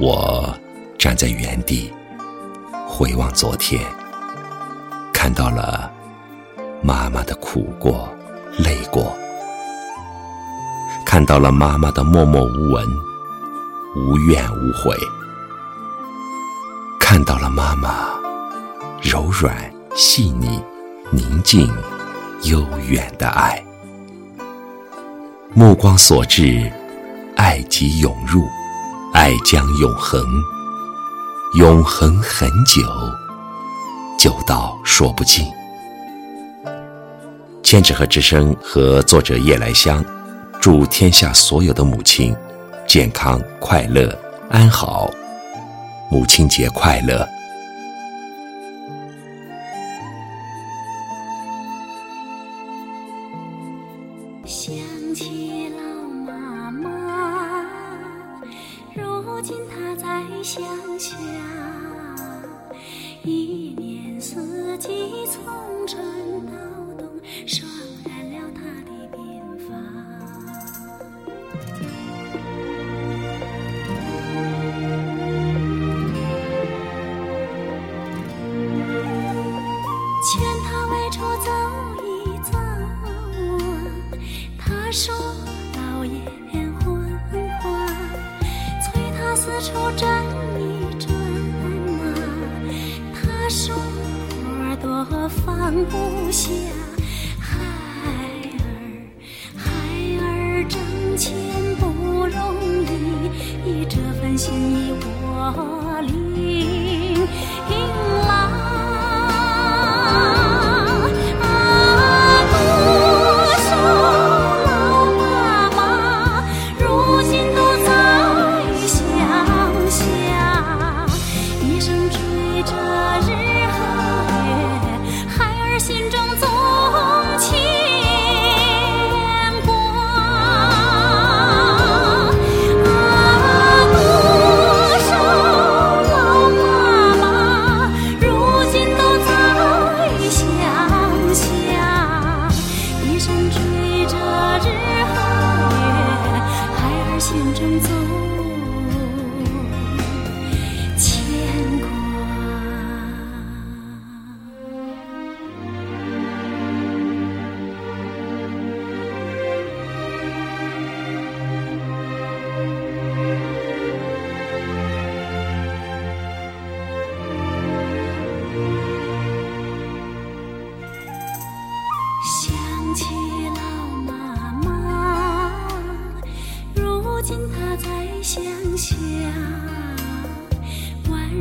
我站在原地，回望昨天，看到了妈妈的苦过、累过，看到了妈妈的默默无闻、无怨无悔，看到了妈妈柔软细腻、宁静悠远的爱。目光所至，爱即涌入。爱将永恒，永恒很久，久到说不尽。千纸鹤之声和作者夜来香，祝天下所有的母亲健康快乐安好，母亲节快乐。想起老如今他在乡下，一年四季从春处转一转呐，他说花朵放不下，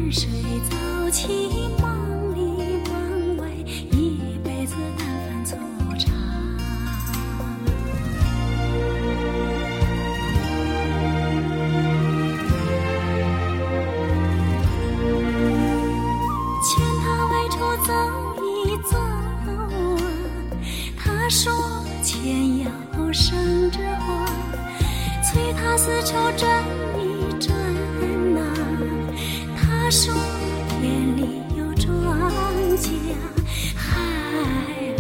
水早起忙里忙外，一辈子难分粗茶。劝他外出走一走啊，他说钱要省着花。催他丝绸转一转，他说田里有庄稼，孩儿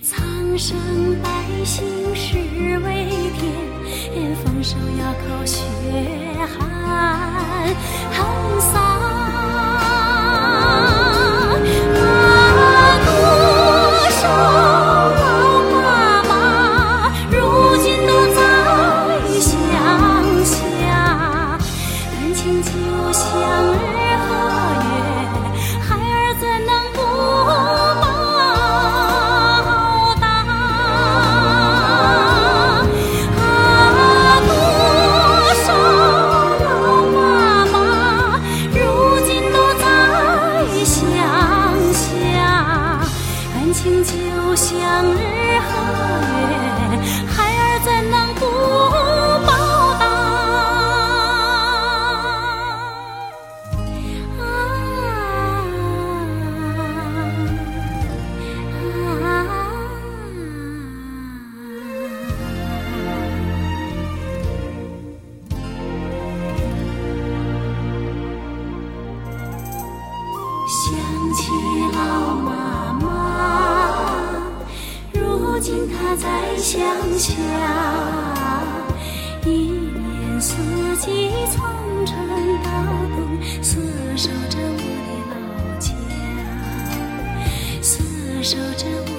苍生百姓是为天，丰收要靠血汗洒。乡下一年四季从春到冬厮守着我的老家厮守着